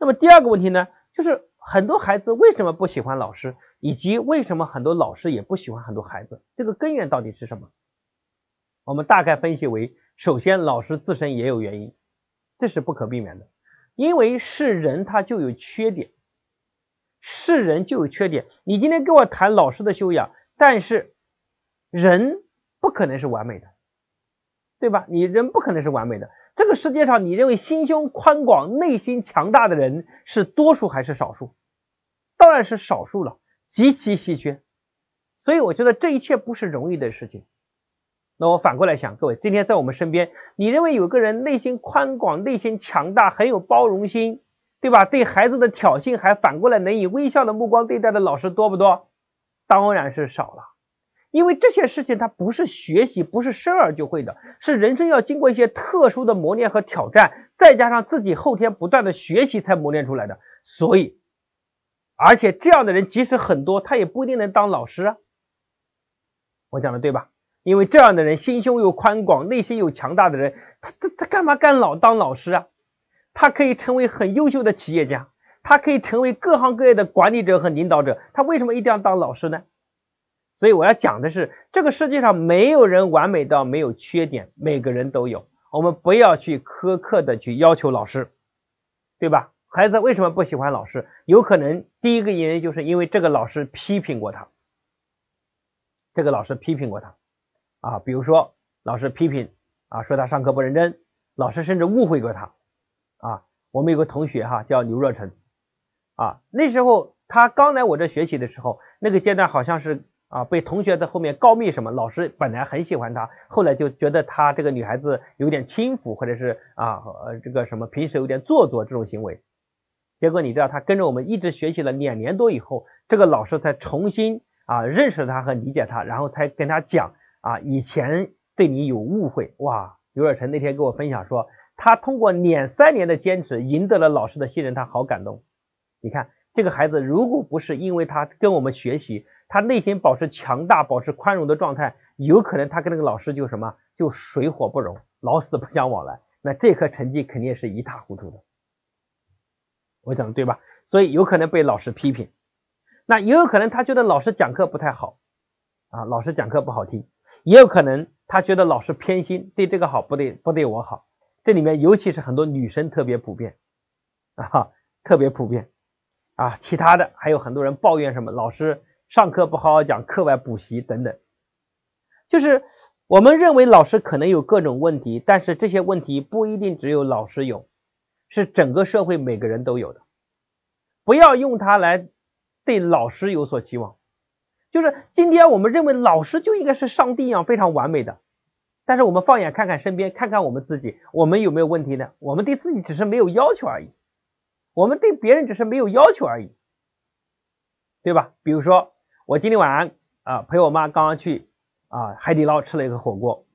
那么第二个问题呢，就是很多孩子为什么不喜欢老师，以及为什么很多老师也不喜欢很多孩子，这个根源到底是什么？我们大概分析为，首先老师自身也有原因，这是不可避免的，因为是人他就有缺点，是人就有缺点。你今天跟我谈老师的修养，但是人不可能是完美的，对吧？你人不可能是完美的。这个世界上，你认为心胸宽广、内心强大的人是多数还是少数？当然是少数了，极其稀缺。所以我觉得这一切不是容易的事情。那我反过来想，各位，今天在我们身边，你认为有个人内心宽广、内心强大、很有包容心，对吧？对孩子的挑衅还反过来能以微笑的目光对待的老师多不多？当然是少了。因为这些事情它不是学习，不是生而就会的，是人生要经过一些特殊的磨练和挑战，再加上自己后天不断的学习才磨练出来的。所以，而且这样的人即使很多，他也不一定能当老师啊。我讲的对吧？因为这样的人心胸又宽广，内心又强大的人，他他他干嘛干老当老师啊？他可以成为很优秀的企业家，他可以成为各行各业的管理者和领导者。他为什么一定要当老师呢？所以我要讲的是，这个世界上没有人完美到没有缺点，每个人都有。我们不要去苛刻的去要求老师，对吧？孩子为什么不喜欢老师？有可能第一个原因就是因为这个老师批评过他，这个老师批评过他。啊，比如说老师批评啊，说他上课不认真，老师甚至误会过他啊。我们有个同学哈，叫刘若晨啊，那时候他刚来我这学习的时候，那个阶段好像是啊，被同学在后面告密什么，老师本来很喜欢他，后来就觉得他这个女孩子有点轻浮，或者是啊呃这个什么平时有点做作这种行为。结果你知道他跟着我们一直学习了两年多以后，这个老师才重新啊认识他和理解他，然后才跟他讲。啊，以前对你有误会哇！刘若晨那天跟我分享说，他通过两三年的坚持赢得了老师的信任，他好感动。你看这个孩子，如果不是因为他跟我们学习，他内心保持强大、保持宽容的状态，有可能他跟那个老师就什么就水火不容，老死不相往来。那这科成绩肯定是一塌糊涂的。我讲的对吧？所以有可能被老师批评，那也有可能他觉得老师讲课不太好啊，老师讲课不好听。也有可能他觉得老师偏心，对这个好不对不对我好，这里面尤其是很多女生特别普遍啊，特别普遍啊。其他的还有很多人抱怨什么老师上课不好好讲，课外补习等等。就是我们认为老师可能有各种问题，但是这些问题不一定只有老师有，是整个社会每个人都有的。不要用它来对老师有所期望。就是今天我们认为老师就应该是上帝一样非常完美的，但是我们放眼看看身边，看看我们自己，我们有没有问题呢？我们对自己只是没有要求而已，我们对别人只是没有要求而已，对吧？比如说我今天晚上啊陪我妈刚刚去啊海底捞吃了一个火锅，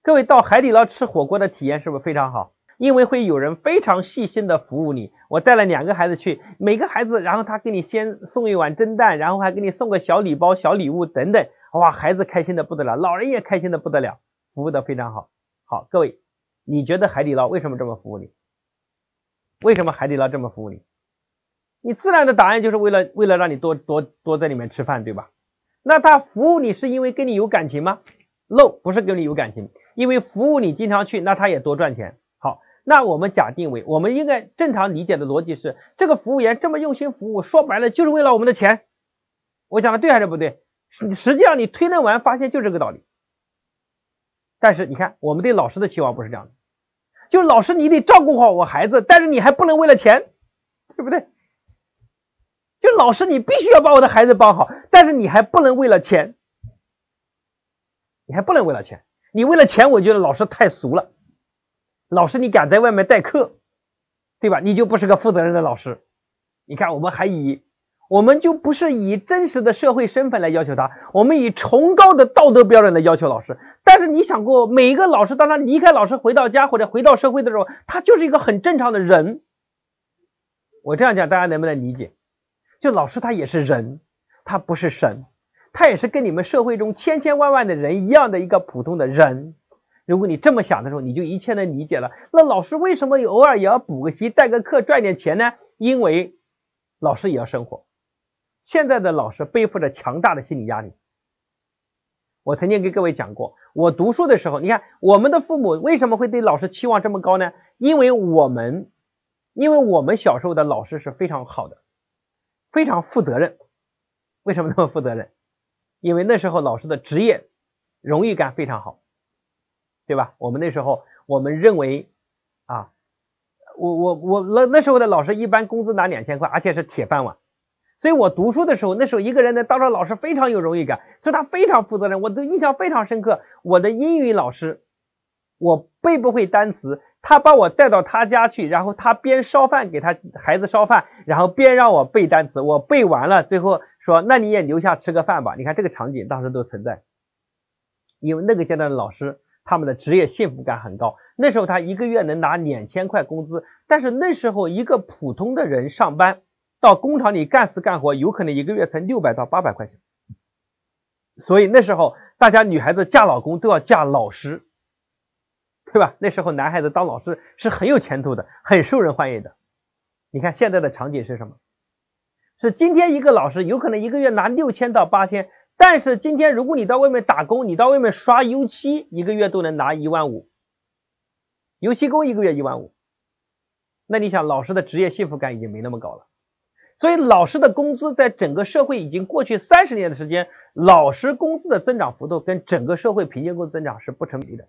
各位到海底捞吃火锅的体验是不是非常好？因为会有人非常细心的服务你，我带了两个孩子去，每个孩子，然后他给你先送一碗蒸蛋，然后还给你送个小礼包、小礼物等等，哇，孩子开心的不得了，老人也开心的不得了，服务的非常好。好，各位，你觉得海底捞为什么这么服务你？为什么海底捞这么服务你？你自然的答案就是为了为了让你多多多在里面吃饭，对吧？那他服务你是因为跟你有感情吗？No，不是跟你有感情，因为服务你经常去，那他也多赚钱。好那我们假定为，我们应该正常理解的逻辑是，这个服务员这么用心服务，说白了就是为了我们的钱。我讲的对还是不对？实际上你推论完发现就这个道理。但是你看，我们对老师的期望不是这样的，就老师你得照顾好我孩子，但是你还不能为了钱，对不对？就老师你必须要把我的孩子帮好，但是你还不能为了钱，你还不能为了钱，你为了钱，我觉得老师太俗了。老师，你敢在外面代课，对吧？你就不是个负责任的老师。你看，我们还以，我们就不是以真实的社会身份来要求他，我们以崇高的道德标准来要求老师。但是你想过，每一个老师当他离开老师回到家或者回到社会的时候，他就是一个很正常的人。我这样讲，大家能不能理解？就老师他也是人，他不是神，他也是跟你们社会中千千万万的人一样的一个普通的人。如果你这么想的时候，你就一切能理解了。那老师为什么偶尔也要补个习、带个课赚点钱呢？因为老师也要生活。现在的老师背负着强大的心理压力。我曾经给各位讲过，我读书的时候，你看我们的父母为什么会对老师期望这么高呢？因为我们，因为我们小时候的老师是非常好的，非常负责任。为什么那么负责任？因为那时候老师的职业荣誉感非常好，对吧？我们那时候我们认为啊，我我我那那时候的老师一般工资拿两千块，而且是铁饭碗。所以我读书的时候，那时候一个人呢当着老师非常有荣誉感，所以他非常负责任，我的印象非常深刻。我的英语老师，我背不会单词，他把我带到他家去，然后他边烧饭给他孩子烧饭，然后边让我背单词，我背完了，最后说那你也留下吃个饭吧。你看这个场景当时都存在，因为那个阶段的老师他们的职业幸福感很高，那时候他一个月能拿两千块工资，但是那时候一个普通的人上班。到工厂里干死干活，有可能一个月才六百到八百块钱。所以那时候大家女孩子嫁老公都要嫁老师，对吧？那时候男孩子当老师是很有前途的，很受人欢迎的。你看现在的场景是什么？是今天一个老师有可能一个月拿六千到八千，但是今天如果你到外面打工，你到外面刷油漆，一个月都能拿一万五，油漆工一个月一万五。那你想，老师的职业幸福感已经没那么高了。所以老师的工资在整个社会已经过去三十年的时间，老师工资的增长幅度跟整个社会平均工资增长是不成比例的。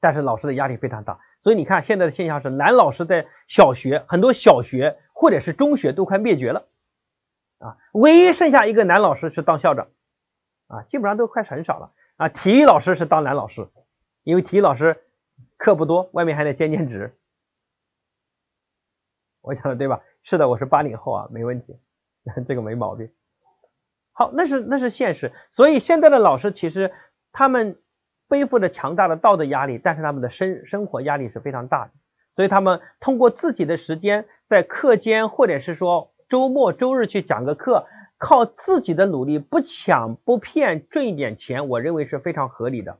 但是老师的压力非常大，所以你看现在的现象是，男老师在小学很多小学或者是中学都快灭绝了啊，唯一剩下一个男老师是当校长啊，基本上都快很少了啊。体育老师是当男老师，因为体育老师课不多，外面还得兼兼职。我讲的对吧？是的，我是八零后啊，没问题，这个没毛病。好，那是那是现实。所以现在的老师其实他们背负着强大的道德压力，但是他们的生生活压力是非常大的。所以他们通过自己的时间，在课间或者是说周末周日去讲个课，靠自己的努力不抢不骗挣一点钱，我认为是非常合理的。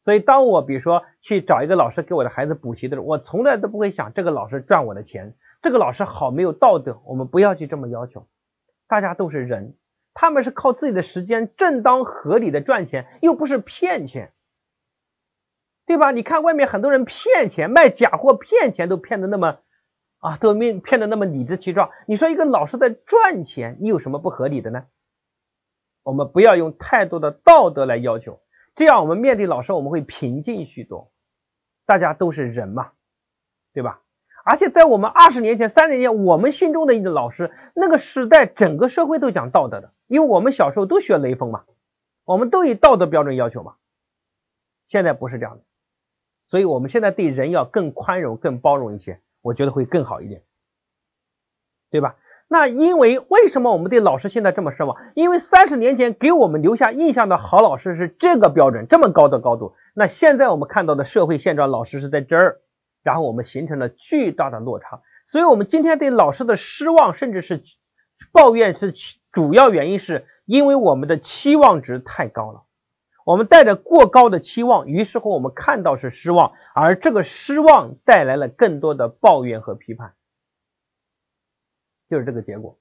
所以，当我比如说去找一个老师给我的孩子补习的时候，我从来都不会想这个老师赚我的钱，这个老师好没有道德。我们不要去这么要求，大家都是人，他们是靠自己的时间正当合理的赚钱，又不是骗钱，对吧？你看外面很多人骗钱，卖假货骗钱都骗的那么啊，都骗骗的那么理直气壮。你说一个老师在赚钱，你有什么不合理的呢？我们不要用太多的道德来要求。这样，我们面对老师，我们会平静许多。大家都是人嘛，对吧？而且在我们二十年前、三十年前，我们心中的一个老师，那个时代，整个社会都讲道德的，因为我们小时候都学雷锋嘛，我们都以道德标准要求嘛。现在不是这样的，所以我们现在对人要更宽容、更包容一些，我觉得会更好一点，对吧？那因为为什么我们对老师现在这么失望？因为三十年前给我们留下印象的好老师是这个标准，这么高的高度。那现在我们看到的社会现状，老师是在这儿，然后我们形成了巨大的落差。所以，我们今天对老师的失望，甚至是抱怨，是主要原因，是因为我们的期望值太高了。我们带着过高的期望，于是乎我们看到是失望，而这个失望带来了更多的抱怨和批判。就是这个结果。